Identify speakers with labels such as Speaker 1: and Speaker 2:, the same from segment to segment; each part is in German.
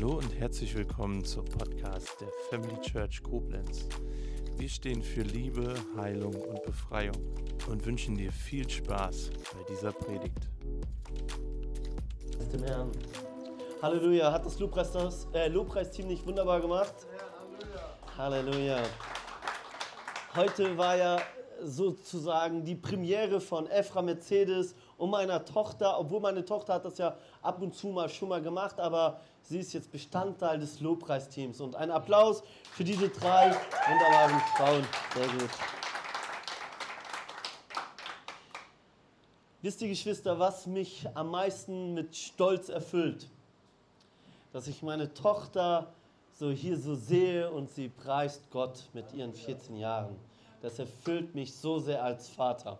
Speaker 1: Hallo und herzlich willkommen zum Podcast der Family Church Koblenz. Wir stehen für Liebe, Heilung und Befreiung und wünschen dir viel Spaß bei dieser Predigt.
Speaker 2: Dem Herrn. Halleluja. Hat das Lobpreis, äh, Lobpreisteam nicht wunderbar gemacht? Halleluja. Heute war ja sozusagen die Premiere von Efra Mercedes und meiner Tochter, obwohl meine Tochter hat das ja ab und zu mal schon mal gemacht, aber sie ist jetzt Bestandteil des Lobpreisteams. Und ein Applaus für diese drei wunderbaren Frauen. Sehr gut. Wisst ihr, Geschwister, was mich am meisten mit Stolz erfüllt? Dass ich meine Tochter so hier so sehe und sie preist Gott mit ihren 14 Jahren. Das erfüllt mich so sehr als Vater.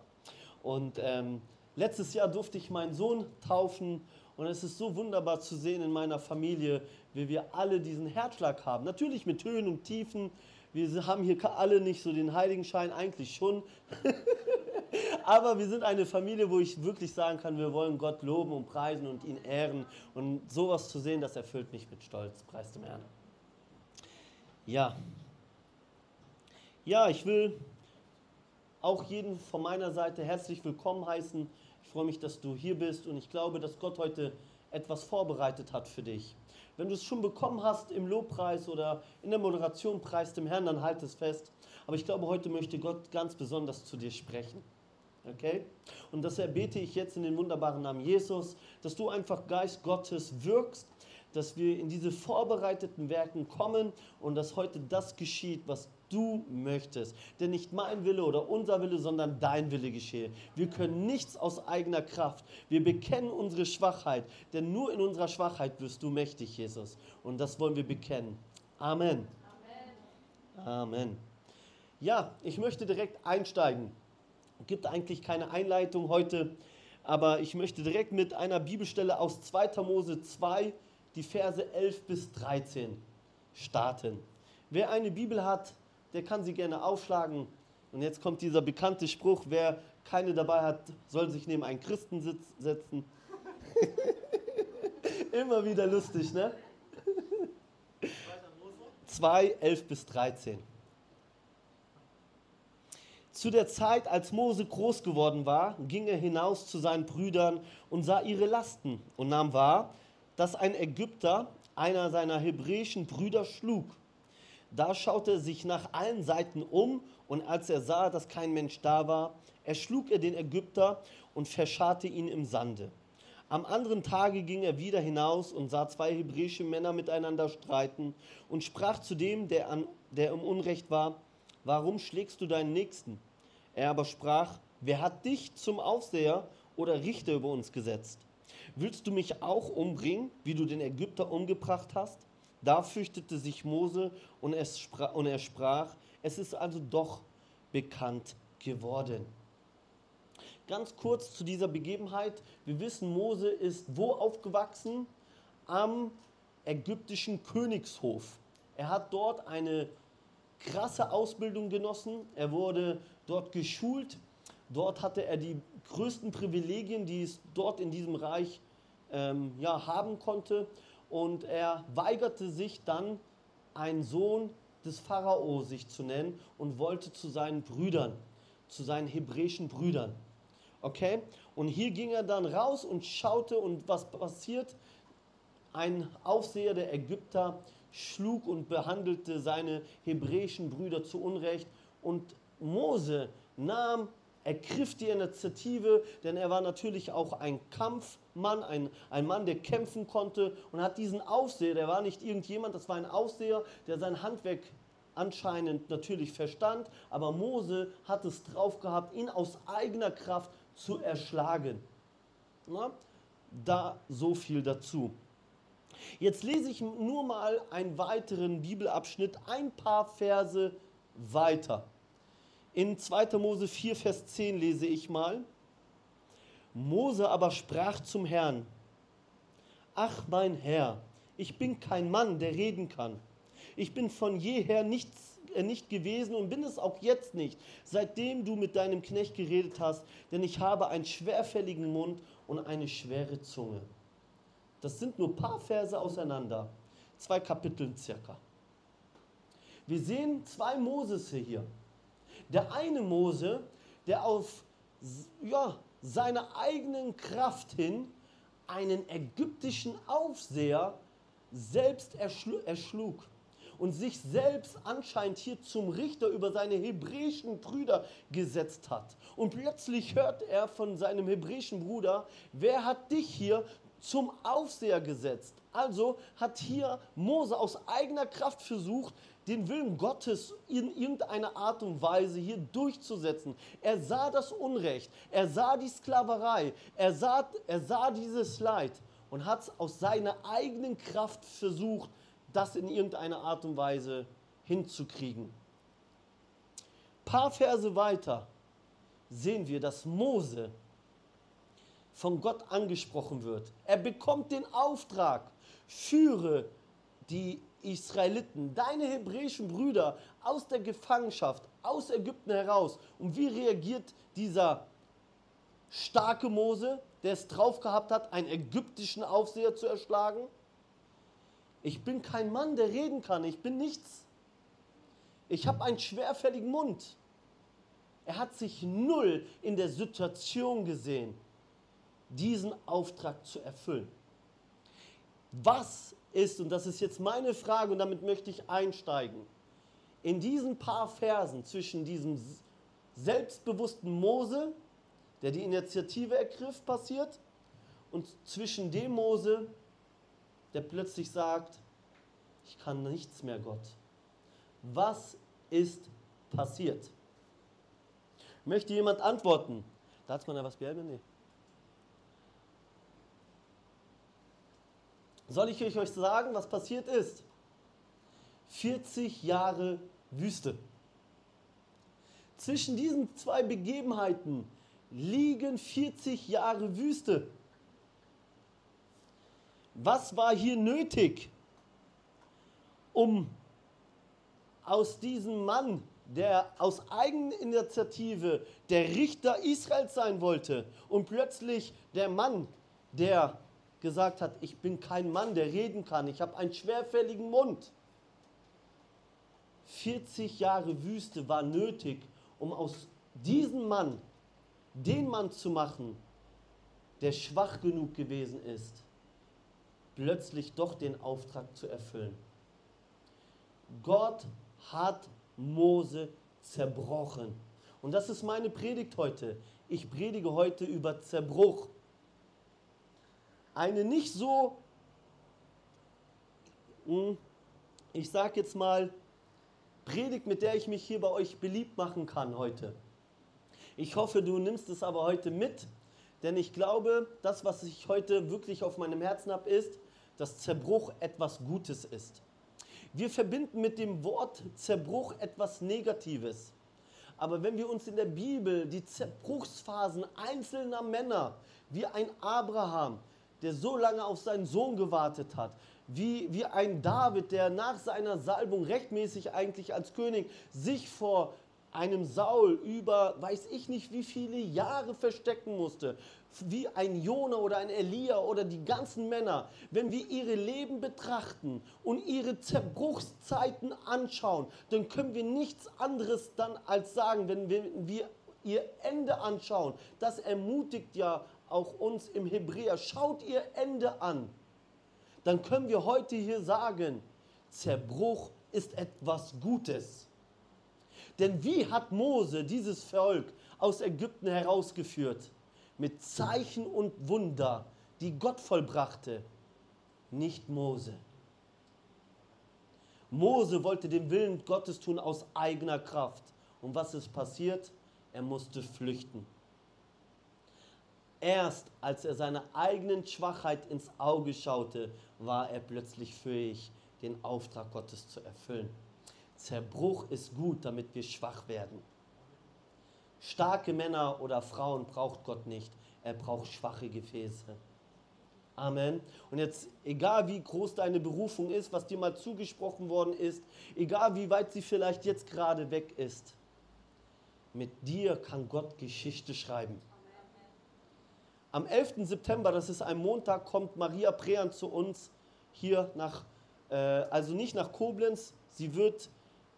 Speaker 2: Und ähm, letztes Jahr durfte ich meinen Sohn taufen und es ist so wunderbar zu sehen in meiner Familie, wie wir alle diesen Herzschlag haben. Natürlich mit Höhen und Tiefen. Wir haben hier alle nicht so den Heiligenschein, eigentlich schon. Aber wir sind eine Familie, wo ich wirklich sagen kann, wir wollen Gott loben und preisen und ihn ehren. Und sowas zu sehen, das erfüllt mich mit Stolz. Preis dem Herrn. Ja. Ja, ich will auch jeden von meiner Seite herzlich willkommen heißen. Ich freue mich, dass du hier bist und ich glaube, dass Gott heute etwas vorbereitet hat für dich. Wenn du es schon bekommen hast im Lobpreis oder in der Moderation, preis dem Herrn, dann halt es fest. Aber ich glaube, heute möchte Gott ganz besonders zu dir sprechen. Okay? Und das erbete ich jetzt in den wunderbaren Namen Jesus, dass du einfach Geist Gottes wirkst, dass wir in diese vorbereiteten Werken kommen und dass heute das geschieht, was du möchtest. Denn nicht mein Wille oder unser Wille, sondern dein Wille geschehe. Wir können nichts aus eigener Kraft. Wir bekennen unsere Schwachheit, denn nur in unserer Schwachheit wirst du mächtig, Jesus. Und das wollen wir bekennen. Amen. Amen. Amen. Ja, ich möchte direkt einsteigen. Es gibt eigentlich keine Einleitung heute, aber ich möchte direkt mit einer Bibelstelle aus 2. Mose 2, die Verse 11 bis 13 starten. Wer eine Bibel hat, der kann sie gerne aufschlagen. Und jetzt kommt dieser bekannte Spruch, wer keine dabei hat, soll sich neben einen Christen setzen. Immer wieder lustig, ne? 2, 11 bis 13. Zu der Zeit, als Mose groß geworden war, ging er hinaus zu seinen Brüdern und sah ihre Lasten und nahm wahr, dass ein Ägypter einer seiner hebräischen Brüder schlug. Da schaute er sich nach allen Seiten um und als er sah, dass kein Mensch da war, erschlug er den Ägypter und verscharrte ihn im Sande. Am anderen Tage ging er wieder hinaus und sah zwei hebräische Männer miteinander streiten und sprach zu dem, der, an, der im Unrecht war, warum schlägst du deinen Nächsten? Er aber sprach, wer hat dich zum Aufseher oder Richter über uns gesetzt? Willst du mich auch umbringen, wie du den Ägypter umgebracht hast? Da fürchtete sich Mose und, sprach, und er sprach, es ist also doch bekannt geworden. Ganz kurz zu dieser Begebenheit. Wir wissen, Mose ist wo aufgewachsen? Am ägyptischen Königshof. Er hat dort eine krasse Ausbildung genossen. Er wurde dort geschult. Dort hatte er die größten Privilegien, die es dort in diesem Reich ähm, ja, haben konnte und er weigerte sich dann, ein Sohn des Pharao sich zu nennen und wollte zu seinen Brüdern, zu seinen hebräischen Brüdern. Okay? Und hier ging er dann raus und schaute und was passiert? Ein Aufseher der Ägypter schlug und behandelte seine hebräischen Brüder zu Unrecht und Mose nahm ergriff die Initiative, denn er war natürlich auch ein Kampfmann, ein, ein Mann, der kämpfen konnte und hat diesen Aufseher, der war nicht irgendjemand, das war ein Aufseher, der sein Handwerk anscheinend natürlich verstand, aber Mose hat es drauf gehabt, ihn aus eigener Kraft zu erschlagen. Na, da so viel dazu. Jetzt lese ich nur mal einen weiteren Bibelabschnitt, ein paar Verse weiter. In 2. Mose 4, Vers 10 lese ich mal. Mose aber sprach zum Herrn, Ach mein Herr, ich bin kein Mann, der reden kann. Ich bin von jeher nichts, äh, nicht gewesen und bin es auch jetzt nicht, seitdem du mit deinem Knecht geredet hast, denn ich habe einen schwerfälligen Mund und eine schwere Zunge. Das sind nur ein paar Verse auseinander. zwei Kapiteln circa. Wir sehen zwei Moses hier. Der eine Mose, der auf ja, seiner eigenen Kraft hin einen ägyptischen Aufseher selbst erschlug und sich selbst anscheinend hier zum Richter über seine hebräischen Brüder gesetzt hat. Und plötzlich hört er von seinem hebräischen Bruder, wer hat dich hier zum Aufseher gesetzt? Also hat hier Mose aus eigener Kraft versucht, den Willen Gottes in irgendeiner Art und Weise hier durchzusetzen. Er sah das Unrecht, er sah die Sklaverei, er sah, er sah dieses Leid und hat es aus seiner eigenen Kraft versucht, das in irgendeiner Art und Weise hinzukriegen. Ein paar Verse weiter sehen wir, dass Mose von Gott angesprochen wird. Er bekommt den Auftrag, führe die Israeliten, deine hebräischen Brüder aus der Gefangenschaft, aus Ägypten heraus. Und wie reagiert dieser starke Mose, der es drauf gehabt hat, einen ägyptischen Aufseher zu erschlagen? Ich bin kein Mann, der reden kann. Ich bin nichts. Ich habe einen schwerfälligen Mund. Er hat sich null in der Situation gesehen, diesen Auftrag zu erfüllen. Was ist, und das ist jetzt meine Frage und damit möchte ich einsteigen, in diesen paar Versen zwischen diesem selbstbewussten Mose, der die Initiative ergriff, passiert, und zwischen dem Mose, der plötzlich sagt, ich kann nichts mehr, Gott. Was ist passiert? Möchte jemand antworten? Da hat man ja was behalten? Nee. Soll ich euch sagen, was passiert ist? 40 Jahre Wüste. Zwischen diesen zwei Begebenheiten liegen 40 Jahre Wüste. Was war hier nötig, um aus diesem Mann, der aus Eigeninitiative der Richter Israels sein wollte und plötzlich der Mann, der gesagt hat, ich bin kein Mann, der reden kann, ich habe einen schwerfälligen Mund. 40 Jahre Wüste war nötig, um aus diesem Mann den Mann zu machen, der schwach genug gewesen ist, plötzlich doch den Auftrag zu erfüllen. Gott hat Mose zerbrochen. Und das ist meine Predigt heute. Ich predige heute über Zerbruch eine nicht so, hm, ich sage jetzt mal, Predigt, mit der ich mich hier bei euch beliebt machen kann heute. Ich hoffe, du nimmst es aber heute mit, denn ich glaube, das, was ich heute wirklich auf meinem Herzen habe, ist, dass Zerbruch etwas Gutes ist. Wir verbinden mit dem Wort Zerbruch etwas Negatives. Aber wenn wir uns in der Bibel die Zerbruchsphasen einzelner Männer wie ein Abraham, der so lange auf seinen Sohn gewartet hat, wie, wie ein David, der nach seiner Salbung rechtmäßig eigentlich als König sich vor einem Saul über weiß ich nicht wie viele Jahre verstecken musste, wie ein Jona oder ein Elia oder die ganzen Männer, wenn wir ihre Leben betrachten und ihre Zerbruchszeiten anschauen, dann können wir nichts anderes dann als sagen, wenn wir, ihr Ende anschauen. Das ermutigt ja auch uns im Hebräer, schaut ihr Ende an, dann können wir heute hier sagen, Zerbruch ist etwas Gutes. Denn wie hat Mose dieses Volk aus Ägypten herausgeführt? Mit Zeichen und Wunder, die Gott vollbrachte, nicht Mose. Mose wollte den Willen Gottes tun aus eigener Kraft. Und was ist passiert? Er musste flüchten. Erst als er seiner eigenen Schwachheit ins Auge schaute, war er plötzlich fähig, den Auftrag Gottes zu erfüllen. Zerbruch ist gut, damit wir schwach werden. Starke Männer oder Frauen braucht Gott nicht. Er braucht schwache Gefäße. Amen. Und jetzt, egal wie groß deine Berufung ist, was dir mal zugesprochen worden ist, egal wie weit sie vielleicht jetzt gerade weg ist, mit dir kann Gott Geschichte schreiben. Am 11. September, das ist ein Montag, kommt Maria Prean zu uns hier nach äh, also nicht nach Koblenz. Sie wird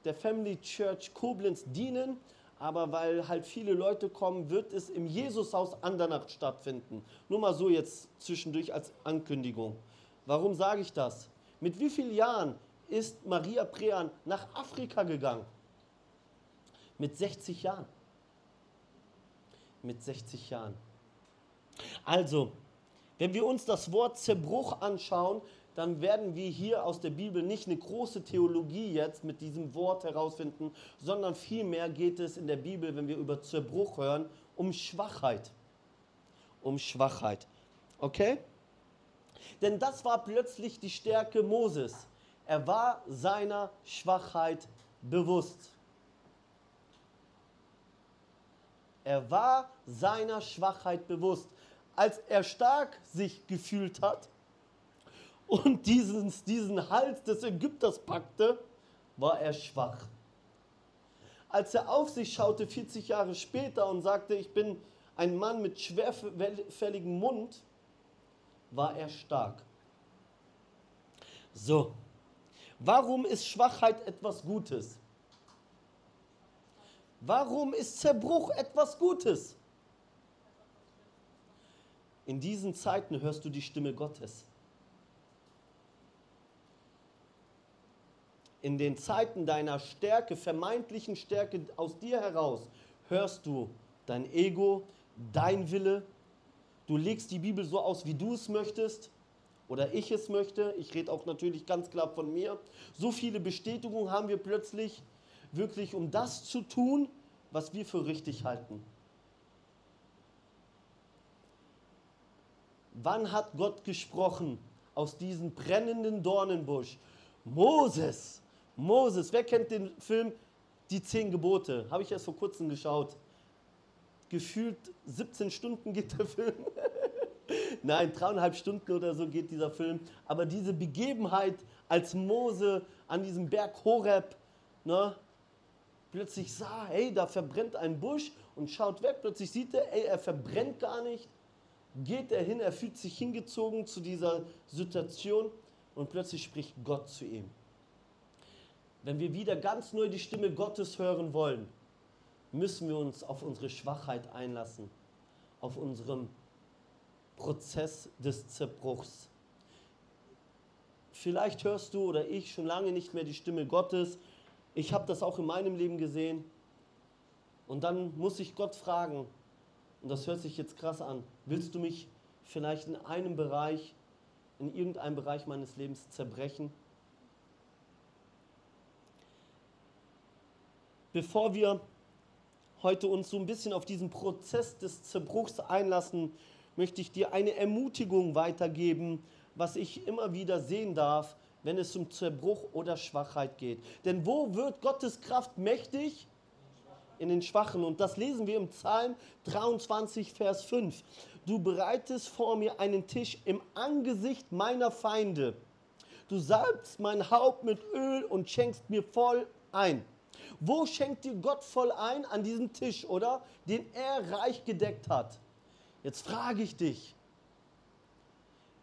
Speaker 2: der Family Church Koblenz dienen, aber weil halt viele Leute kommen, wird es im Jesushaus Andernach stattfinden. Nur mal so jetzt zwischendurch als Ankündigung. Warum sage ich das? Mit wie vielen Jahren ist Maria Prean nach Afrika gegangen? Mit 60 Jahren. Mit 60 Jahren. Also, wenn wir uns das Wort Zerbruch anschauen, dann werden wir hier aus der Bibel nicht eine große Theologie jetzt mit diesem Wort herausfinden, sondern vielmehr geht es in der Bibel, wenn wir über Zerbruch hören, um Schwachheit. Um Schwachheit. Okay? Denn das war plötzlich die Stärke Moses. Er war seiner Schwachheit bewusst. Er war seiner Schwachheit bewusst. Als er stark sich gefühlt hat und diesen, diesen Hals des Ägypters packte, war er schwach. Als er auf sich schaute, 40 Jahre später, und sagte, ich bin ein Mann mit schwerfälligem Mund, war er stark. So, warum ist Schwachheit etwas Gutes? Warum ist Zerbruch etwas Gutes? In diesen Zeiten hörst du die Stimme Gottes. In den Zeiten deiner Stärke, vermeintlichen Stärke aus dir heraus, hörst du dein Ego, dein Wille. Du legst die Bibel so aus, wie du es möchtest oder ich es möchte. Ich rede auch natürlich ganz klar von mir. So viele Bestätigungen haben wir plötzlich, wirklich um das zu tun, was wir für richtig halten. Wann hat Gott gesprochen aus diesem brennenden Dornenbusch? Moses, Moses, wer kennt den Film Die zehn Gebote? Habe ich erst vor kurzem geschaut. Gefühlt 17 Stunden geht der Film. Nein, dreieinhalb Stunden oder so geht dieser Film. Aber diese Begebenheit, als Mose an diesem Berg Horeb ne, plötzlich sah, hey, da verbrennt ein Busch und schaut weg. Plötzlich sieht er, ey, er verbrennt gar nicht. Geht er hin, er fühlt sich hingezogen zu dieser Situation und plötzlich spricht Gott zu ihm. Wenn wir wieder ganz neu die Stimme Gottes hören wollen, müssen wir uns auf unsere Schwachheit einlassen, auf unserem Prozess des Zerbruchs. Vielleicht hörst du oder ich schon lange nicht mehr die Stimme Gottes. Ich habe das auch in meinem Leben gesehen. Und dann muss ich Gott fragen, und das hört sich jetzt krass an, willst du mich vielleicht in einem Bereich, in irgendeinem Bereich meines Lebens zerbrechen? Bevor wir heute uns so ein bisschen auf diesen Prozess des Zerbruchs einlassen, möchte ich dir eine Ermutigung weitergeben, was ich immer wieder sehen darf, wenn es um Zerbruch oder Schwachheit geht. Denn wo wird Gottes Kraft mächtig? In den Schwachen. Und das lesen wir im Psalm 23, Vers 5. Du bereitest vor mir einen Tisch im Angesicht meiner Feinde. Du salbst mein Haupt mit Öl und schenkst mir voll ein. Wo schenkt dir Gott voll ein? An diesem Tisch, oder? Den er reich gedeckt hat. Jetzt frage ich dich,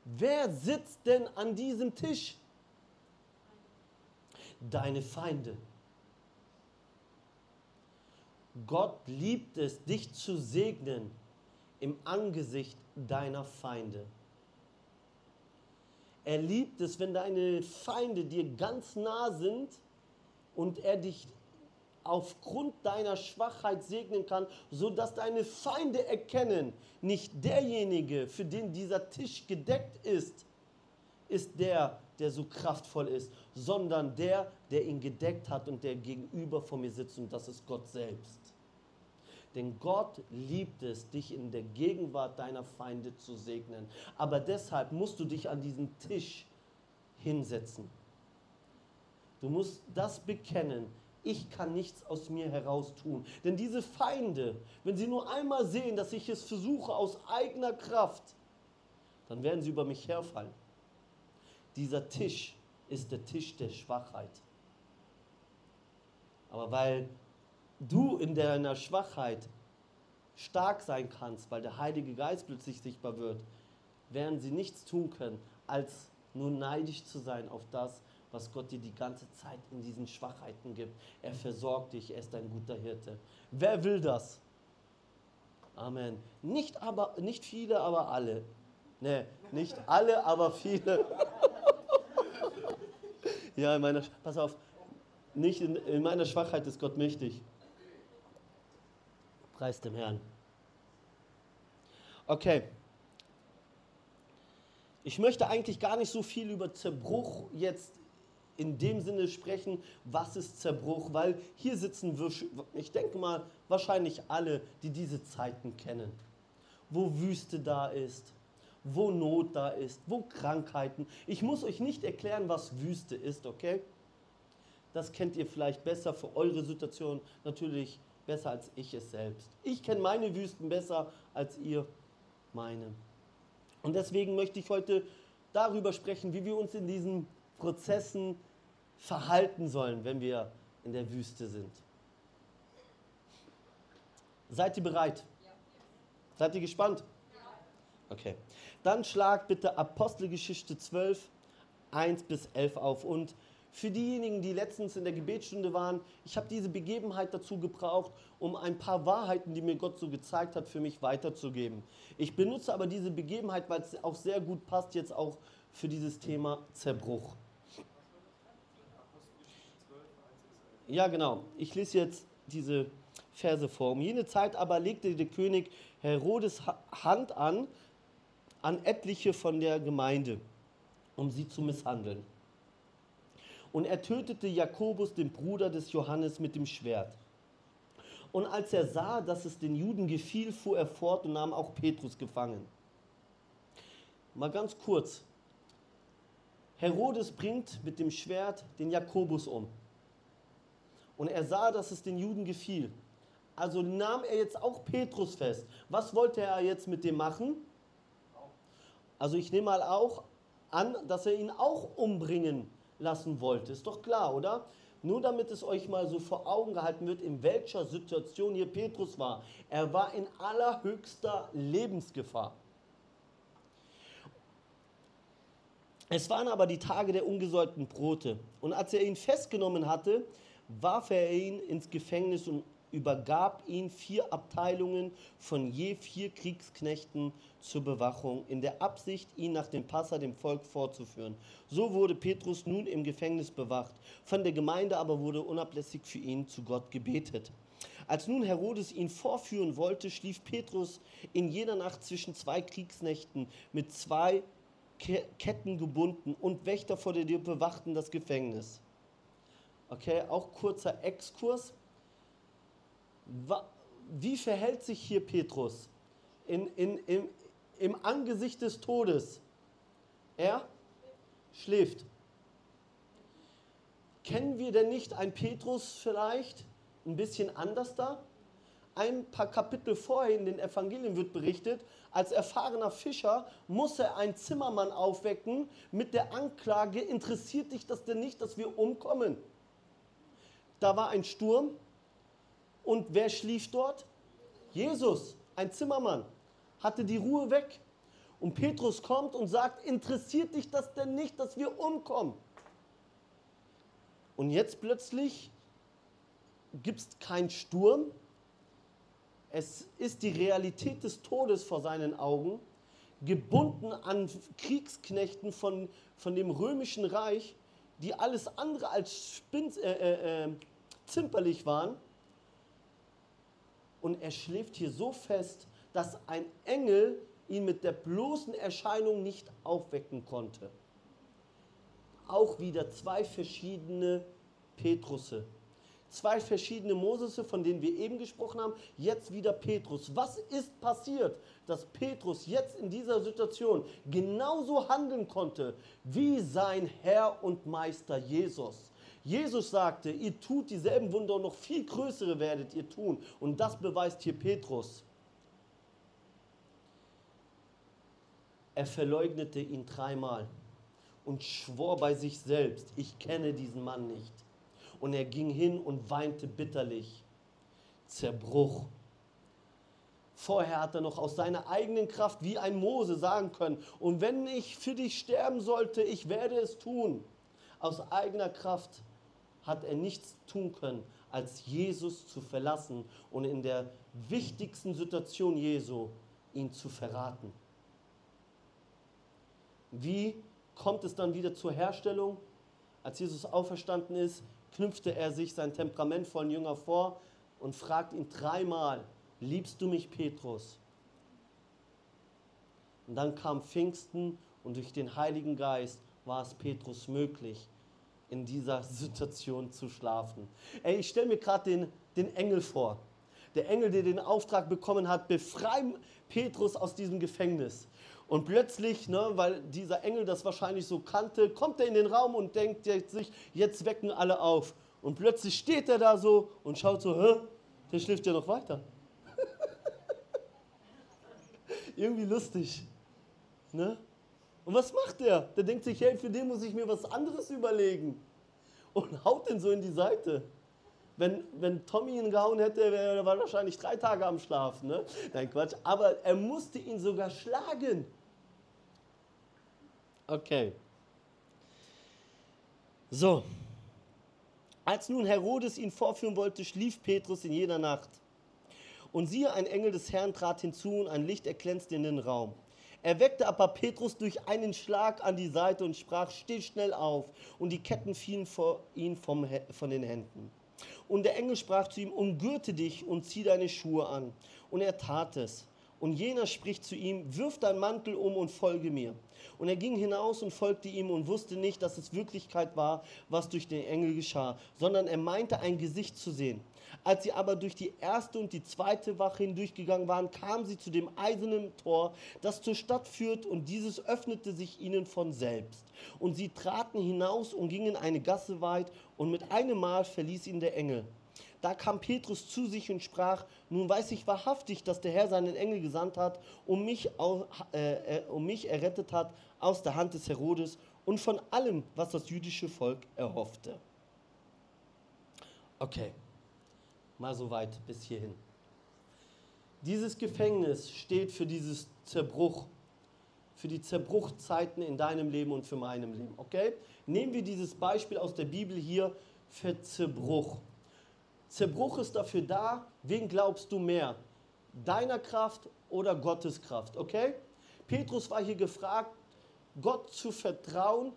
Speaker 2: wer sitzt denn an diesem Tisch? Deine Feinde. Gott liebt es, dich zu segnen im Angesicht deiner Feinde. Er liebt es, wenn deine Feinde dir ganz nah sind und er dich aufgrund deiner Schwachheit segnen kann, sodass deine Feinde erkennen, nicht derjenige, für den dieser Tisch gedeckt ist, ist der, der so kraftvoll ist, sondern der, der ihn gedeckt hat und der gegenüber vor mir sitzt und das ist Gott selbst. Denn Gott liebt es, dich in der Gegenwart deiner Feinde zu segnen. Aber deshalb musst du dich an diesen Tisch hinsetzen. Du musst das bekennen, ich kann nichts aus mir heraus tun. Denn diese Feinde, wenn sie nur einmal sehen, dass ich es versuche aus eigener Kraft, dann werden sie über mich herfallen. Dieser Tisch ist der Tisch der Schwachheit. Aber weil du in deiner Schwachheit stark sein kannst, weil der Heilige Geist plötzlich sichtbar wird, werden sie nichts tun können, als nur neidisch zu sein auf das, was Gott dir die ganze Zeit in diesen Schwachheiten gibt. Er versorgt dich, er ist ein guter Hirte. Wer will das? Amen. Nicht, aber, nicht viele, aber alle. Ne, nicht alle, aber viele. ja, in meiner, pass auf, nicht in, in meiner Schwachheit ist Gott mächtig. Preis dem Herrn. Okay. Ich möchte eigentlich gar nicht so viel über Zerbruch jetzt in dem Sinne sprechen, was ist Zerbruch, weil hier sitzen wir, ich denke mal, wahrscheinlich alle, die diese Zeiten kennen. Wo Wüste da ist, wo Not da ist, wo Krankheiten. Ich muss euch nicht erklären, was Wüste ist, okay? Das kennt ihr vielleicht besser für eure Situation, natürlich besser als ich es selbst. Ich kenne meine Wüsten besser als ihr meine. Und deswegen möchte ich heute darüber sprechen, wie wir uns in diesen Prozessen verhalten sollen, wenn wir in der Wüste sind. Seid ihr bereit? Seid ihr gespannt? Ja. Okay. Dann schlag bitte Apostelgeschichte 12, 1 bis 11 auf. Und für diejenigen, die letztens in der Gebetsstunde waren, ich habe diese Begebenheit dazu gebraucht, um ein paar Wahrheiten, die mir Gott so gezeigt hat, für mich weiterzugeben. Ich benutze aber diese Begebenheit, weil es auch sehr gut passt jetzt auch für dieses Thema Zerbruch. Ja, genau. Ich lese jetzt diese Verse vor. Um jene Zeit aber legte der König Herodes Hand an, an etliche von der Gemeinde, um sie zu misshandeln. Und er tötete Jakobus, den Bruder des Johannes, mit dem Schwert. Und als er sah, dass es den Juden gefiel, fuhr er fort und nahm auch Petrus gefangen. Mal ganz kurz. Herodes bringt mit dem Schwert den Jakobus um. Und er sah, dass es den Juden gefiel. Also nahm er jetzt auch Petrus fest. Was wollte er jetzt mit dem machen? Also ich nehme mal auch an, dass er ihn auch umbringen lassen wollte. Ist doch klar, oder? Nur damit es euch mal so vor Augen gehalten wird, in welcher Situation hier Petrus war. Er war in allerhöchster Lebensgefahr. Es waren aber die Tage der ungesäuerten Brote. Und als er ihn festgenommen hatte, warf er ihn ins Gefängnis und übergab ihn vier Abteilungen von je vier Kriegsknechten zur Bewachung, in der Absicht, ihn nach dem Passa dem Volk vorzuführen. So wurde Petrus nun im Gefängnis bewacht. Von der Gemeinde aber wurde unablässig für ihn zu Gott gebetet. Als nun Herodes ihn vorführen wollte, schlief Petrus in jeder Nacht zwischen zwei Kriegsnächten mit zwei Ketten gebunden und Wächter vor der Tür bewachten das Gefängnis. Okay, auch kurzer Exkurs. Wie verhält sich hier Petrus in, in, im, im Angesicht des Todes? Er schläft. Kennen wir denn nicht einen Petrus vielleicht ein bisschen anders da? Ein paar Kapitel vorher in den Evangelien wird berichtet, als erfahrener Fischer muss er einen Zimmermann aufwecken mit der Anklage, interessiert dich das denn nicht, dass wir umkommen? Da war ein Sturm und wer schlief dort? Jesus, ein Zimmermann, hatte die Ruhe weg. Und Petrus kommt und sagt, interessiert dich das denn nicht, dass wir umkommen? Und jetzt plötzlich gibt es keinen Sturm. Es ist die Realität des Todes vor seinen Augen, gebunden an Kriegsknechten von, von dem römischen Reich die alles andere als Spins, äh, äh, äh, zimperlich waren. Und er schläft hier so fest, dass ein Engel ihn mit der bloßen Erscheinung nicht aufwecken konnte. Auch wieder zwei verschiedene Petrusse. Zwei verschiedene Moses, von denen wir eben gesprochen haben, jetzt wieder Petrus. Was ist passiert, dass Petrus jetzt in dieser Situation genauso handeln konnte wie sein Herr und Meister Jesus? Jesus sagte, ihr tut dieselben Wunder und noch viel größere werdet ihr tun. Und das beweist hier Petrus. Er verleugnete ihn dreimal und schwor bei sich selbst, ich kenne diesen Mann nicht und er ging hin und weinte bitterlich. Zerbruch. Vorher hat er noch aus seiner eigenen Kraft wie ein Mose sagen können, und wenn ich für dich sterben sollte, ich werde es tun. Aus eigener Kraft hat er nichts tun können, als Jesus zu verlassen und in der wichtigsten Situation Jesu ihn zu verraten. Wie kommt es dann wieder zur Herstellung? Als Jesus auferstanden ist, knüpfte er sich seinen temperamentvollen Jünger vor und fragt ihn dreimal, liebst du mich, Petrus? Und dann kam Pfingsten und durch den Heiligen Geist war es Petrus möglich, in dieser Situation zu schlafen. Ey, ich stelle mir gerade den, den Engel vor. Der Engel, der den Auftrag bekommen hat, befreien Petrus aus diesem Gefängnis. Und plötzlich, ne, weil dieser Engel das wahrscheinlich so kannte, kommt er in den Raum und denkt sich, jetzt wecken alle auf. Und plötzlich steht er da so und schaut so, hä, der schläft ja noch weiter. Irgendwie lustig. Ne? Und was macht der? Der denkt sich, hey, für den muss ich mir was anderes überlegen. Und haut den so in die Seite. Wenn, wenn Tommy ihn gehauen hätte, wäre er wahrscheinlich drei Tage am Schlafen. Ne? Nein, Quatsch. Aber er musste ihn sogar schlagen. Okay. So. Als nun Herodes ihn vorführen wollte, schlief Petrus in jener Nacht. Und siehe, ein Engel des Herrn trat hinzu und ein Licht erglänzte in den Raum. Er weckte aber Petrus durch einen Schlag an die Seite und sprach, steh schnell auf. Und die Ketten fielen vor ihn vom, von den Händen. Und der Engel sprach zu ihm, umgürte dich und zieh deine Schuhe an. Und er tat es. Und jener spricht zu ihm, wirf dein Mantel um und folge mir. Und er ging hinaus und folgte ihm und wusste nicht, dass es Wirklichkeit war, was durch den Engel geschah, sondern er meinte ein Gesicht zu sehen. Als sie aber durch die erste und die zweite Wache hindurchgegangen waren, kamen sie zu dem eisernen Tor, das zur Stadt führt, und dieses öffnete sich ihnen von selbst. Und sie traten hinaus und gingen eine Gasse weit, und mit einem Mal verließ ihn der Engel. Da kam Petrus zu sich und sprach, nun weiß ich wahrhaftig, dass der Herr seinen Engel gesandt hat, um mich, äh, äh, um mich errettet hat aus der Hand des Herodes und von allem, was das jüdische Volk erhoffte. Okay, mal so weit bis hierhin. Dieses Gefängnis steht für dieses Zerbruch, für die Zerbruchzeiten in deinem Leben und für meinem Leben. Okay? Nehmen wir dieses Beispiel aus der Bibel hier für Zerbruch. Zerbruch ist dafür da, wen glaubst du mehr? Deiner Kraft oder Gottes Kraft, okay? Petrus war hier gefragt, Gott zu vertrauen,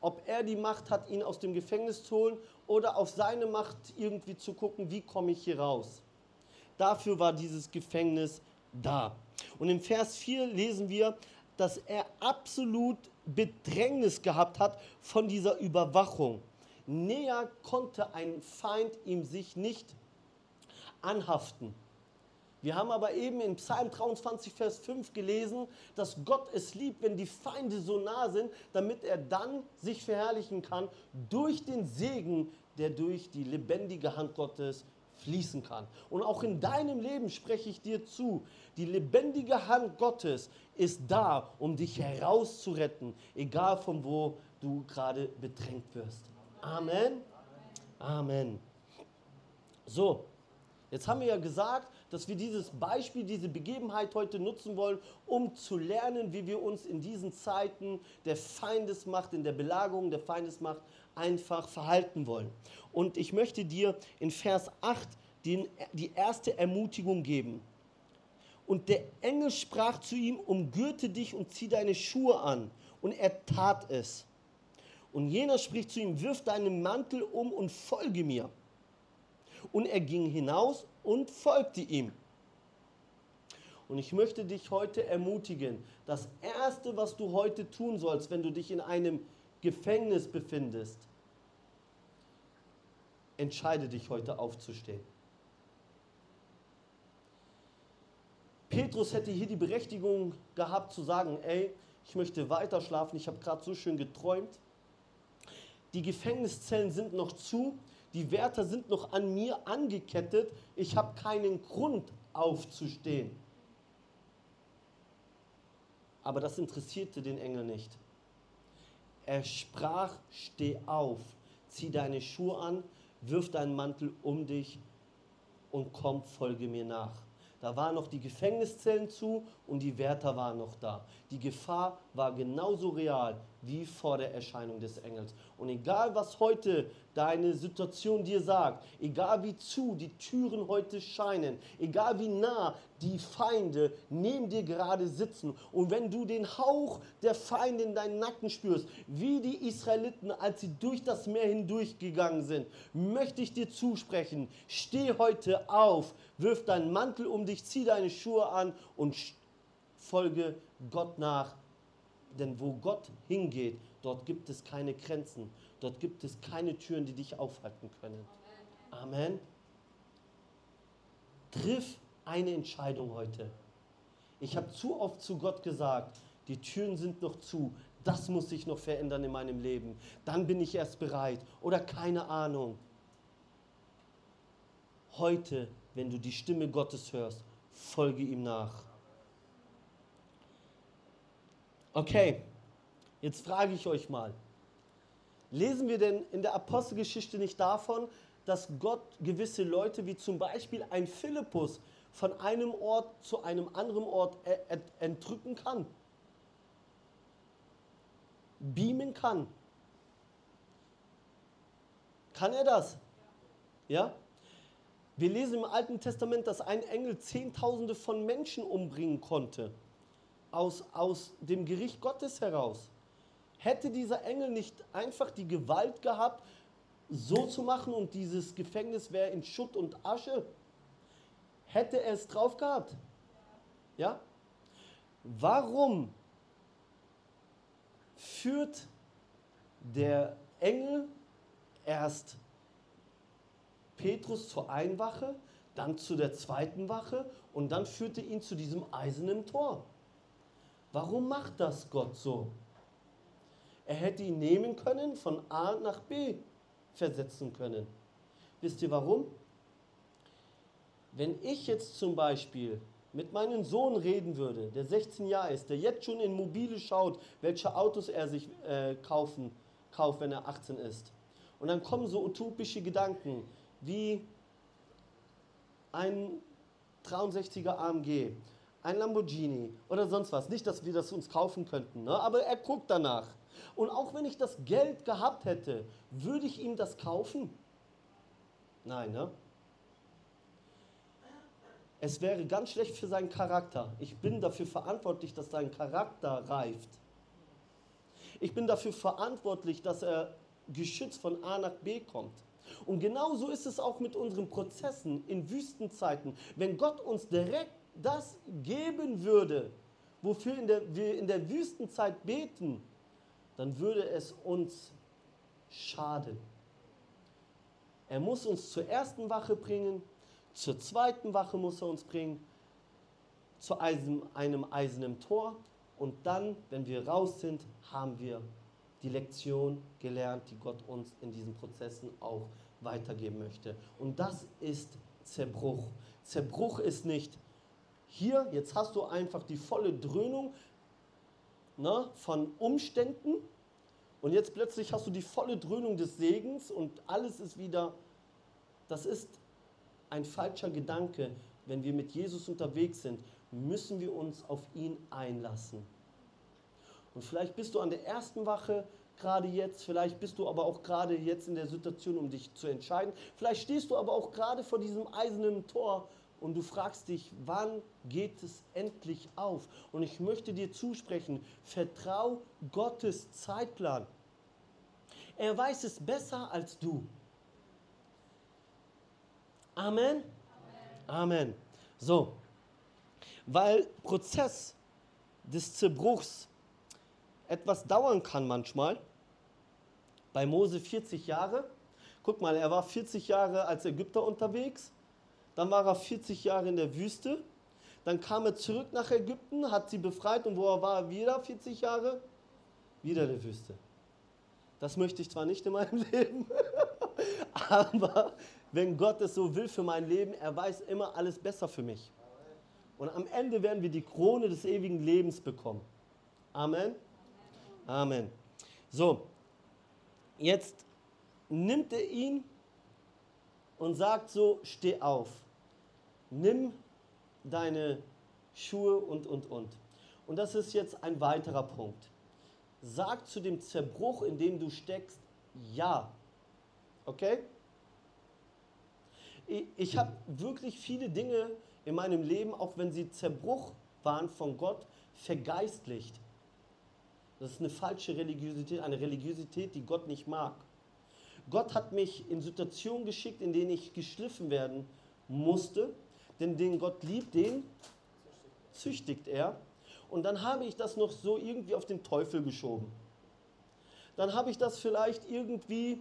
Speaker 2: ob er die Macht hat, ihn aus dem Gefängnis zu holen oder auf seine Macht irgendwie zu gucken, wie komme ich hier raus. Dafür war dieses Gefängnis da. Und im Vers 4 lesen wir, dass er absolut Bedrängnis gehabt hat von dieser Überwachung. Näher konnte ein Feind ihm sich nicht anhaften. Wir haben aber eben in Psalm 23, Vers 5 gelesen, dass Gott es liebt, wenn die Feinde so nah sind, damit er dann sich verherrlichen kann durch den Segen, der durch die lebendige Hand Gottes fließen kann. Und auch in deinem Leben spreche ich dir zu, die lebendige Hand Gottes ist da, um dich herauszuretten, egal von wo du gerade bedrängt wirst. Amen. Amen. So, jetzt haben wir ja gesagt, dass wir dieses Beispiel, diese Begebenheit heute nutzen wollen, um zu lernen, wie wir uns in diesen Zeiten der Feindesmacht, in der Belagerung der Feindesmacht einfach verhalten wollen. Und ich möchte dir in Vers 8 den, die erste Ermutigung geben. Und der Engel sprach zu ihm, umgürte dich und zieh deine Schuhe an. Und er tat es. Und jener spricht zu ihm, wirf deinen Mantel um und folge mir. Und er ging hinaus und folgte ihm. Und ich möchte dich heute ermutigen, das Erste, was du heute tun sollst, wenn du dich in einem Gefängnis befindest, entscheide dich heute aufzustehen. Petrus hätte hier die Berechtigung gehabt zu sagen, ey, ich möchte weiter schlafen, ich habe gerade so schön geträumt die Gefängniszellen sind noch zu, die Wärter sind noch an mir angekettet, ich habe keinen Grund aufzustehen. Aber das interessierte den Engel nicht. Er sprach, steh auf, zieh deine Schuhe an, wirf deinen Mantel um dich und komm, folge mir nach. Da waren noch die Gefängniszellen zu und die Wärter waren noch da. Die Gefahr war genauso real wie vor der Erscheinung des Engels. Und egal was heute deine Situation dir sagt, egal wie zu die Türen heute scheinen, egal wie nah die Feinde neben dir gerade sitzen und wenn du den Hauch der Feinde in deinen Nacken spürst, wie die Israeliten, als sie durch das Meer hindurchgegangen sind, möchte ich dir zusprechen, steh heute auf, wirf deinen Mantel um dich, zieh deine Schuhe an und folge Gott nach. Denn wo Gott hingeht, dort gibt es keine Grenzen, dort gibt es keine Türen, die dich aufhalten können. Amen. Triff eine Entscheidung heute. Ich habe zu oft zu Gott gesagt, die Türen sind noch zu, das muss sich noch verändern in meinem Leben. Dann bin ich erst bereit oder keine Ahnung. Heute, wenn du die Stimme Gottes hörst, folge ihm nach. Okay, jetzt frage ich euch mal, lesen wir denn in der Apostelgeschichte nicht davon, dass Gott gewisse Leute wie zum Beispiel ein Philippus von einem Ort zu einem anderen Ort entrücken kann? Beamen kann? Kann er das? Ja? Wir lesen im Alten Testament, dass ein Engel Zehntausende von Menschen umbringen konnte aus, aus dem Gericht Gottes heraus. Hätte dieser Engel nicht einfach die Gewalt gehabt, so zu machen und dieses Gefängnis wäre in Schutt und Asche? Hätte er es drauf gehabt? Ja? Warum führt der Engel erst Petrus zur einen Wache, dann zu der zweiten Wache und dann führte ihn zu diesem eisernen Tor? Warum macht das Gott so? Er hätte ihn nehmen können, von A nach B versetzen können. Wisst ihr warum? Wenn ich jetzt zum Beispiel mit meinem Sohn reden würde, der 16 Jahre ist, der jetzt schon in Mobile schaut, welche Autos er sich äh, kaufen, kauft, wenn er 18 ist. Und dann kommen so utopische Gedanken wie ein 63er AMG, ein Lamborghini oder sonst was. Nicht, dass wir das uns kaufen könnten, ne? aber er guckt danach. Und auch wenn ich das Geld gehabt hätte, würde ich ihm das kaufen? Nein, ne? Es wäre ganz schlecht für seinen Charakter. Ich bin dafür verantwortlich, dass sein Charakter reift. Ich bin dafür verantwortlich, dass er geschützt von A nach B kommt. Und genauso ist es auch mit unseren Prozessen in Wüstenzeiten. Wenn Gott uns direkt das geben würde, wofür in der, wir in der Wüstenzeit beten, dann würde es uns schaden. Er muss uns zur ersten Wache bringen, zur zweiten Wache muss er uns bringen, zu einem, einem eisernen Tor und dann, wenn wir raus sind, haben wir die Lektion gelernt, die Gott uns in diesen Prozessen auch weitergeben möchte. Und das ist Zerbruch. Zerbruch ist nicht, hier, jetzt hast du einfach die volle Dröhnung ne, von Umständen und jetzt plötzlich hast du die volle Dröhnung des Segens und alles ist wieder, das ist ein falscher Gedanke. Wenn wir mit Jesus unterwegs sind, müssen wir uns auf ihn einlassen. Und vielleicht bist du an der ersten Wache gerade jetzt, vielleicht bist du aber auch gerade jetzt in der Situation, um dich zu entscheiden. Vielleicht stehst du aber auch gerade vor diesem eisernen Tor und du fragst dich, wann geht es endlich auf? Und ich möchte dir zusprechen, vertrau Gottes Zeitplan. Er weiß es besser als du. Amen. Amen. So, weil Prozess des Zerbruchs etwas dauern kann manchmal. Bei Mose 40 Jahre. Guck mal, er war 40 Jahre als Ägypter unterwegs dann war er 40 Jahre in der Wüste. Dann kam er zurück nach Ägypten, hat sie befreit und wo er war, wieder 40 Jahre? Wieder in der Wüste. Das möchte ich zwar nicht in meinem Leben, aber wenn Gott es so will für mein Leben, er weiß immer alles besser für mich. Und am Ende werden wir die Krone des ewigen Lebens bekommen. Amen. Amen. So, jetzt nimmt er ihn und sagt so, steh auf nimm deine Schuhe und, und, und. Und das ist jetzt ein weiterer Punkt. Sag zu dem Zerbruch, in dem du steckst, ja. Okay? Ich, habe wirklich viele Dinge in meinem Leben, auch wenn sie Zerbruch waren von Gott, vergeistlicht. Das ist eine falsche Religiosität, eine Religiosität, die Gott nicht mag. Gott hat mich in Situationen geschickt, in denen ich geschliffen werden musste, denn den Gott liebt, den züchtigt er. Und dann habe ich das noch so irgendwie auf den Teufel geschoben. Dann habe ich das vielleicht irgendwie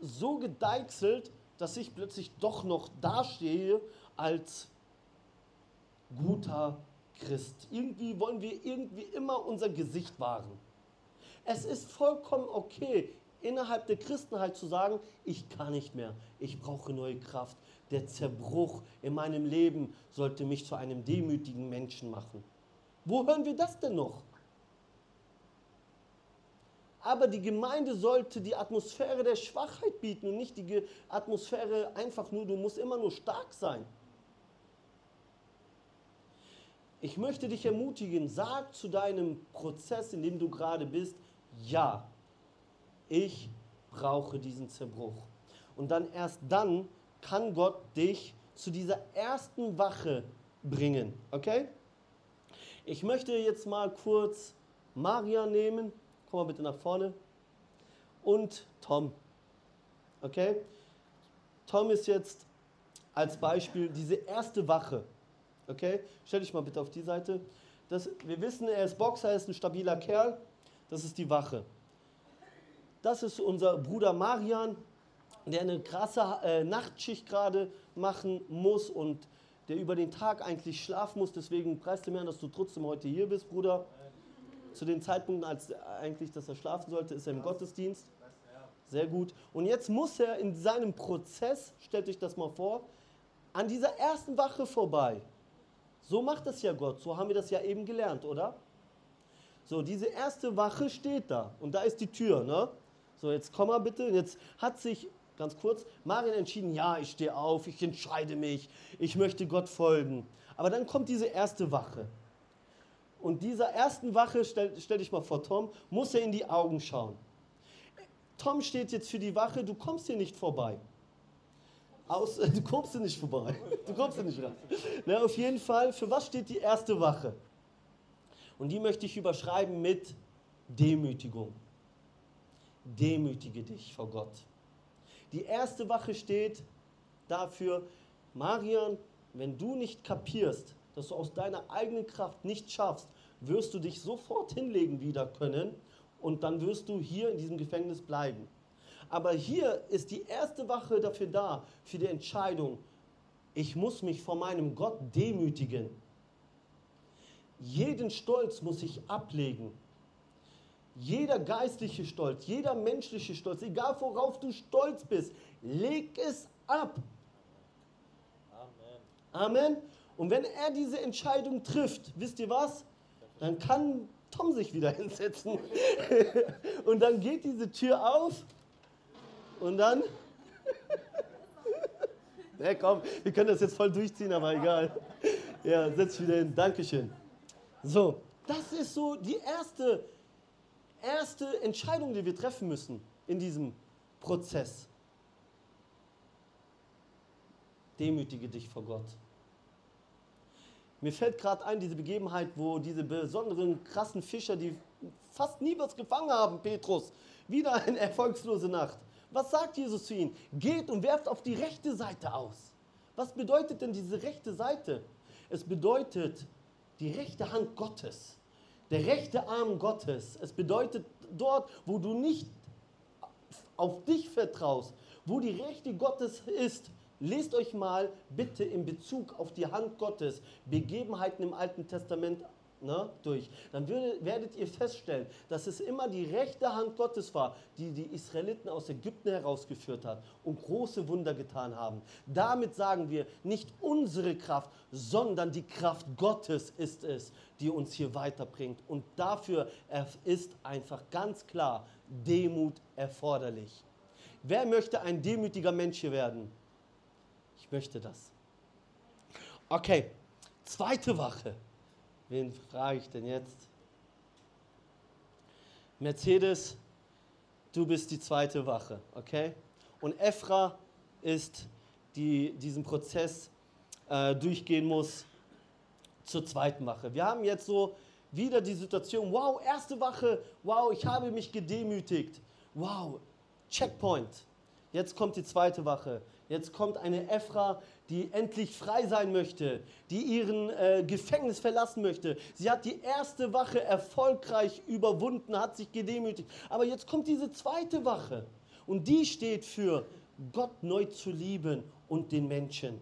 Speaker 2: so gedeichselt, dass ich plötzlich doch noch dastehe als guter Christ. Irgendwie wollen wir irgendwie immer unser Gesicht wahren. Es ist vollkommen okay, innerhalb der Christenheit zu sagen, ich kann nicht mehr, ich brauche neue Kraft. Der Zerbruch in meinem Leben sollte mich zu einem demütigen Menschen machen. Wo hören wir das denn noch? Aber die Gemeinde sollte die Atmosphäre der Schwachheit bieten und nicht die Atmosphäre einfach nur, du musst immer nur stark sein. Ich möchte dich ermutigen, sag zu deinem Prozess, in dem du gerade bist, ja, ich brauche diesen Zerbruch. Und dann erst dann kann Gott dich zu dieser ersten Wache bringen. Okay? Ich möchte jetzt mal kurz Maria nehmen. Komm mal bitte nach vorne. Und Tom. Okay? Tom ist jetzt als Beispiel diese erste Wache. Okay? Stell dich mal bitte auf die Seite. Das, wir wissen, er ist Boxer, er ist ein stabiler Kerl. Das ist die Wache. Das ist unser Bruder Marian, der eine krasse äh, Nachtschicht gerade machen muss und der über den Tag eigentlich schlafen muss. Deswegen preist du mir an, dass du trotzdem heute hier bist, Bruder. Zu den Zeitpunkten, als eigentlich, dass er schlafen sollte, ist er im Gottesdienst. Sehr gut. Und jetzt muss er in seinem Prozess, stellt euch das mal vor, an dieser ersten Wache vorbei. So macht das ja Gott. So haben wir das ja eben gelernt, oder? So, diese erste Wache steht da und da ist die Tür, ne? So, jetzt komm mal bitte. Jetzt hat sich, ganz kurz, Marian entschieden, ja, ich stehe auf, ich entscheide mich, ich möchte Gott folgen. Aber dann kommt diese erste Wache. Und dieser ersten Wache, stell, stell dich mal vor, Tom, muss er in die Augen schauen. Tom steht jetzt für die Wache, du kommst hier nicht vorbei. Aus, du kommst hier nicht vorbei. Du kommst hier nicht ran. Na, auf jeden Fall, für was steht die erste Wache? Und die möchte ich überschreiben mit Demütigung demütige dich vor Gott. Die erste Wache steht dafür, Marian, wenn du nicht kapierst, dass du aus deiner eigenen Kraft nicht schaffst, wirst du dich sofort hinlegen wieder können und dann wirst du hier in diesem Gefängnis bleiben. Aber hier ist die erste Wache dafür da, für die Entscheidung, ich muss mich vor meinem Gott demütigen. Jeden Stolz muss ich ablegen. Jeder geistliche Stolz, jeder menschliche Stolz, egal worauf du stolz bist, leg es ab. Amen. Amen. Und wenn er diese Entscheidung trifft, wisst ihr was? Dann kann Tom sich wieder hinsetzen. und dann geht diese Tür auf. Und dann. ja, komm, wir können das jetzt voll durchziehen, aber egal. Ja, setz wieder hin. Dankeschön. So, das ist so die erste erste Entscheidung, die wir treffen müssen in diesem Prozess. Demütige dich vor Gott. Mir fällt gerade ein, diese Begebenheit, wo diese besonderen krassen Fischer, die fast nie was gefangen haben, Petrus, wieder eine erfolgslose Nacht. Was sagt Jesus zu ihnen? Geht und werft auf die rechte Seite aus. Was bedeutet denn diese rechte Seite? Es bedeutet die rechte Hand Gottes der rechte Arm Gottes. Es bedeutet dort, wo du nicht auf dich vertraust, wo die Rechte Gottes ist. Lest euch mal bitte in Bezug auf die Hand Gottes Begebenheiten im Alten Testament ne, durch. Dann würde, werdet ihr feststellen, dass es immer die rechte Hand Gottes war, die die Israeliten aus Ägypten herausgeführt hat und große Wunder getan haben. Damit sagen wir, nicht unsere Kraft, sondern die Kraft Gottes ist es, die uns hier weiterbringt. Und dafür ist einfach ganz klar Demut erforderlich. Wer möchte ein demütiger Mensch hier werden? Ich möchte das. Okay, Zweite Wache. Wen frage ich denn jetzt? Mercedes, du bist die zweite Wache, okay? Und Ephra ist, die diesen Prozess äh, durchgehen muss zur zweiten Wache. Wir haben jetzt so wieder die Situation, wow, erste Wache, wow, ich habe mich gedemütigt, wow, Checkpoint. Jetzt kommt die zweite Wache. Jetzt kommt eine Ephra, die endlich frei sein möchte, die ihren äh, Gefängnis verlassen möchte. Sie hat die erste Wache erfolgreich überwunden, hat sich gedemütigt. Aber jetzt kommt diese zweite Wache und die steht für Gott neu zu lieben und den Menschen.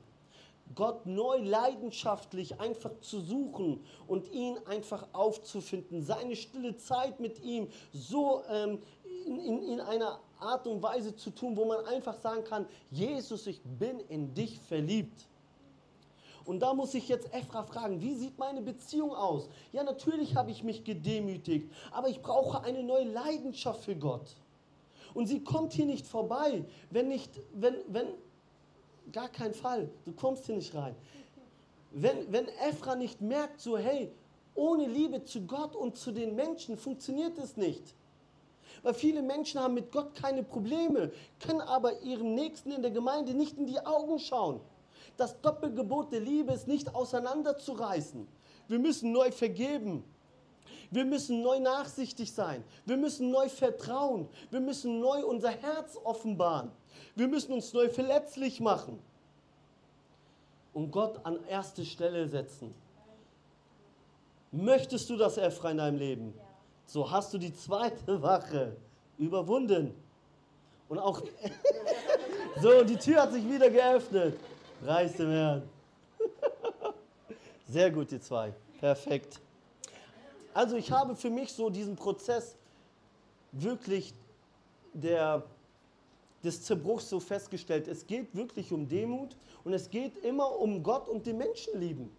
Speaker 2: Gott neu leidenschaftlich einfach zu suchen und ihn einfach aufzufinden, seine stille Zeit mit ihm so ähm, in, in, in einer Art und Weise zu tun, wo man einfach sagen kann, Jesus, ich bin in dich verliebt. Und da muss ich jetzt Ephra fragen, wie sieht meine Beziehung aus? Ja, natürlich habe ich mich gedemütigt, aber ich brauche eine neue Leidenschaft für Gott. Und sie kommt hier nicht vorbei, wenn nicht, wenn, wenn, gar kein Fall, du kommst hier nicht rein. Wenn, wenn Ephra nicht merkt, so hey, ohne Liebe zu Gott und zu den Menschen funktioniert es nicht. Weil viele Menschen haben mit Gott keine Probleme, können aber ihrem Nächsten in der Gemeinde nicht in die Augen schauen. Das Doppelgebot der Liebe ist nicht auseinanderzureißen. Wir müssen neu vergeben. Wir müssen neu nachsichtig sein. Wir müssen neu vertrauen. Wir müssen neu unser Herz offenbaren. Wir müssen uns neu verletzlich machen. Und Gott an erste Stelle setzen. Möchtest du das, Efra, in deinem Leben? So hast du die zweite Wache überwunden. Und auch. so, die Tür hat sich wieder geöffnet. Preis dem Herrn. Sehr gut, die zwei. Perfekt. Also ich habe für mich so diesen Prozess wirklich der, des Zerbruchs so festgestellt. Es geht wirklich um Demut und es geht immer um Gott und den Menschen lieben.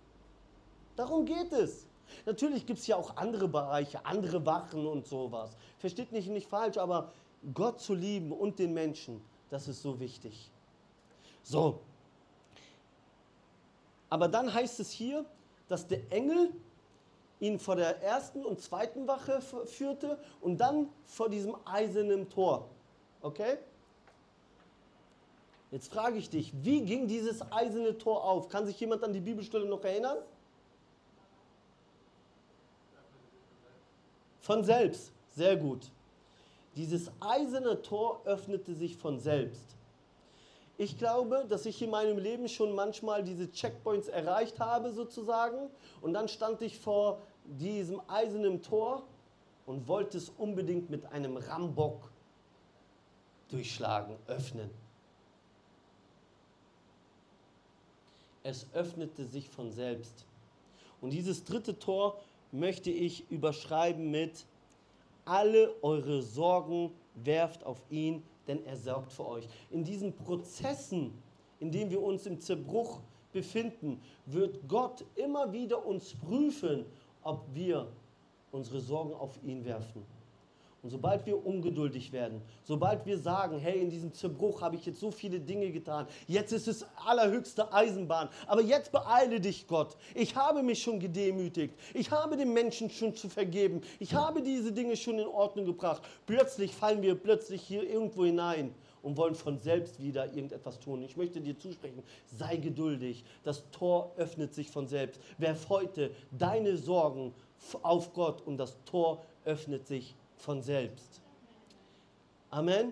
Speaker 2: Darum geht es. Natürlich gibt es ja auch andere Bereiche, andere Wachen und sowas. Versteht mich nicht falsch, aber Gott zu lieben und den Menschen, das ist so wichtig. So. Aber dann heißt es hier, dass der Engel ihn vor der ersten und zweiten Wache führte und dann vor diesem eisernen Tor. Okay? Jetzt frage ich dich, wie ging dieses eiserne Tor auf? Kann sich jemand an die Bibelstelle noch erinnern? Von selbst. Sehr gut. Dieses eiserne Tor öffnete sich von selbst. Ich glaube, dass ich in meinem Leben schon manchmal diese Checkpoints erreicht habe, sozusagen. Und dann stand ich vor diesem eisernen Tor und wollte es unbedingt mit einem Rambock durchschlagen, öffnen. Es öffnete sich von selbst. Und dieses dritte Tor möchte ich überschreiben mit, alle eure Sorgen werft auf ihn, denn er sorgt für euch. In diesen Prozessen, in denen wir uns im Zerbruch befinden, wird Gott immer wieder uns prüfen, ob wir unsere Sorgen auf ihn werfen. Und sobald wir ungeduldig werden, sobald wir sagen, hey, in diesem Zerbruch habe ich jetzt so viele Dinge getan, jetzt ist es allerhöchste Eisenbahn, aber jetzt beeile dich, Gott. Ich habe mich schon gedemütigt, ich habe den Menschen schon zu vergeben, ich habe diese Dinge schon in Ordnung gebracht. Plötzlich fallen wir plötzlich hier irgendwo hinein und wollen von selbst wieder irgendetwas tun. Ich möchte dir zusprechen, sei geduldig. Das Tor öffnet sich von selbst. Werf heute deine Sorgen auf Gott und das Tor öffnet sich von selbst. Amen.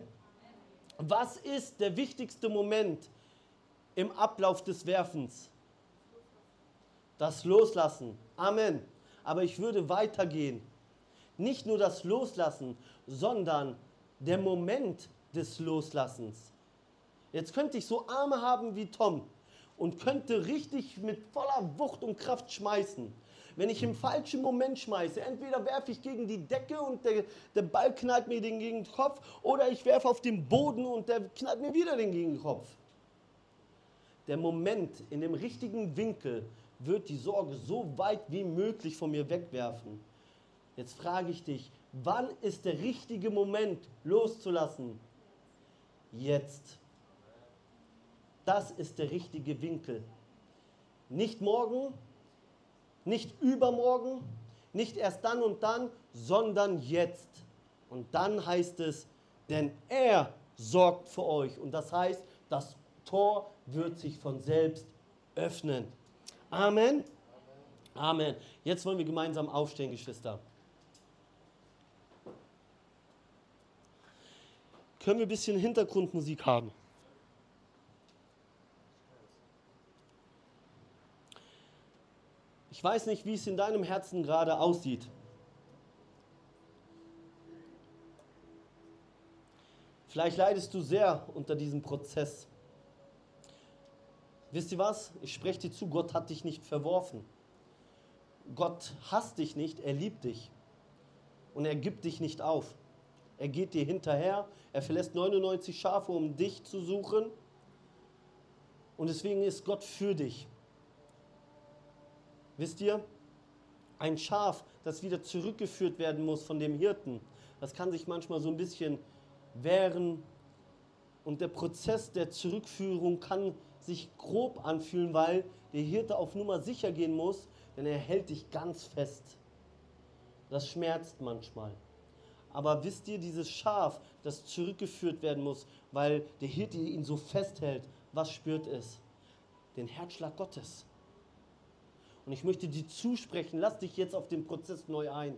Speaker 2: Was ist der wichtigste Moment im Ablauf des Werfens? Das Loslassen. Amen. Aber ich würde weitergehen. Nicht nur das Loslassen, sondern der Moment des Loslassens. Jetzt könnte ich so Arme haben wie Tom und könnte richtig mit voller Wucht und Kraft schmeißen wenn ich im falschen Moment schmeiße. Entweder werfe ich gegen die Decke und der, der Ball knallt mir den gegen den Kopf oder ich werfe auf den Boden und der knallt mir wieder den gegen den Kopf. Der Moment in dem richtigen Winkel wird die Sorge so weit wie möglich von mir wegwerfen. Jetzt frage ich dich, wann ist der richtige Moment loszulassen? Jetzt. Das ist der richtige Winkel. Nicht morgen, Nicht übermorgen, nicht erst dann und dann, sondern jetzt. Und dann heißt es, denn er sorgt für euch. Und das heißt, das Tor wird sich von selbst öffnen. Amen. Amen. Jetzt wollen wir gemeinsam aufstehen, Geschwister. Können wir ein bisschen Hintergrundmusik haben? Ich weiß nicht, wie es in deinem Herzen gerade aussieht. Vielleicht leidest du sehr unter diesem Prozess. Wisst ihr was? Ich spreche dir zu, Gott hat dich nicht verworfen. Gott hasst dich nicht, er liebt dich. Und er gibt dich nicht auf. Er geht dir hinterher, er verlässt 99 Schafe, um dich zu suchen. Und deswegen ist Gott für dich. Wisst ihr, ein Schaf, das wieder zurückgeführt werden muss von dem Hirten, das kann sich manchmal so ein bisschen wehren. Und der Prozess der Zurückführung kann sich grob anfühlen, weil der Hirte auf Nummer sicher gehen muss, denn er hält dich ganz fest. Das schmerzt manchmal. Aber wisst ihr, dieses Schaf, das zurückgeführt werden muss, weil der Hirte ihn so festhält, was spürt es? Den Herzschlag Gottes. Und ich möchte dir zusprechen, lass dich jetzt auf den Prozess neu ein.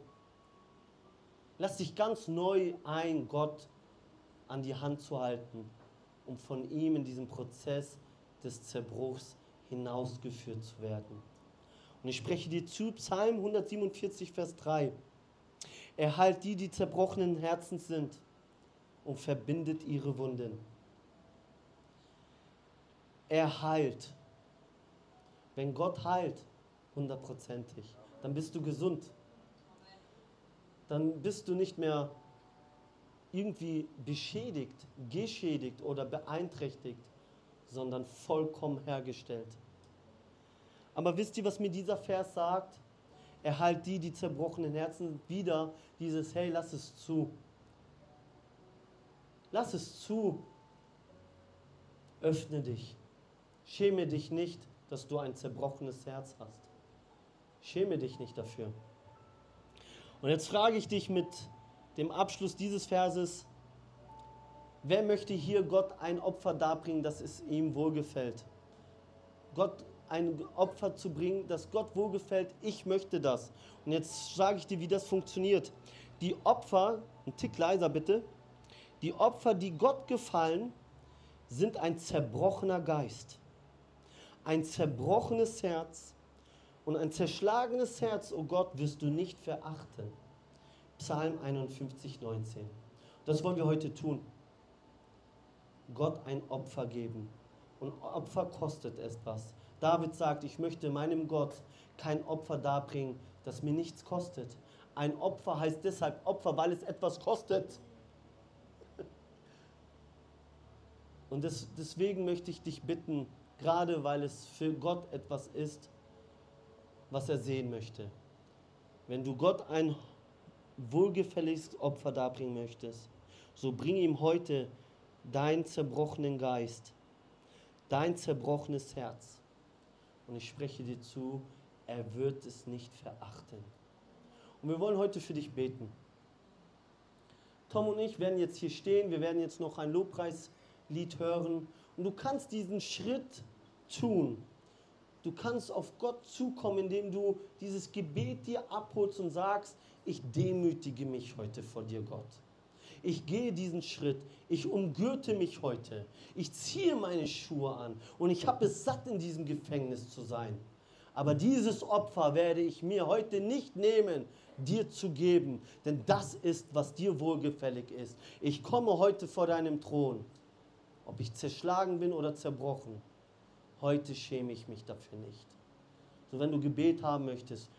Speaker 2: Lass dich ganz neu ein, Gott an die Hand zu halten, um von ihm in diesem Prozess des Zerbruchs hinausgeführt zu werden. Und ich spreche dir zu, Psalm 147, Vers 3. Er heilt die, die zerbrochenen Herzens sind und verbindet ihre Wunden. Er heilt. Wenn Gott heilt, hundertprozentig, dann bist du gesund. Dann bist du nicht mehr irgendwie beschädigt, geschädigt oder beeinträchtigt, sondern vollkommen hergestellt. Aber wisst ihr, was mir dieser Vers sagt? Er heilt die, die zerbrochenen Herzen wieder dieses, hey, lass es zu. Lass es zu. Öffne dich. Schäme dich nicht, dass du ein zerbrochenes Herz hast. Schäme dich nicht dafür. Und jetzt frage ich dich mit dem Abschluss dieses Verses, wer möchte hier Gott ein Opfer darbringen, dass es ihm wohlgefällt? Gott ein Opfer zu bringen, das Gott wohlgefällt, ich möchte das. Und jetzt sage ich dir, wie das funktioniert. Die Opfer, ein Tick leiser bitte, die Opfer, die Gott gefallen, sind ein zerbrochener Geist, ein zerbrochenes Herz und ein zerschlagenes Herz, oh Gott, wirst du nicht verachten. Psalm 51, 19. Das wollen wir heute tun. Gott ein Opfer geben. Und Opfer kostet etwas. David sagt, ich möchte meinem Gott kein Opfer darbringen, das mir nichts kostet. Ein Opfer heißt deshalb Opfer, weil es etwas kostet. Und deswegen möchte ich dich bitten, gerade weil es für Gott etwas ist, was er sehen möchte. Wenn du Gott ein wohlgefälliges Opfer darbringen möchtest, so bring ihm heute deinen zerbrochenen Geist, dein zerbrochenes Herz. Und ich spreche dir zu, er wird es nicht verachten. Und wir wollen heute für dich beten. Tom und ich werden jetzt hier stehen, wir werden jetzt noch ein Lobpreislied hören. Und du kannst diesen Schritt tun. Du kannst auf Gott zukommen, indem du dieses Gebet dir abholst und sagst, ich demütige mich heute vor dir, Gott. Ich gehe diesen Schritt, ich umgürte mich heute, ich ziehe meine Schuhe an und ich habe es satt, in diesem Gefängnis zu sein. Aber dieses Opfer werde ich mir heute nicht nehmen, dir zu geben, denn das ist, was dir wohlgefällig ist. Ich komme heute vor deinem Thron, ob ich zerschlagen bin oder zerbrochen. Heute schäme ich mich dafür nicht. So, wenn du Gebet haben möchtest,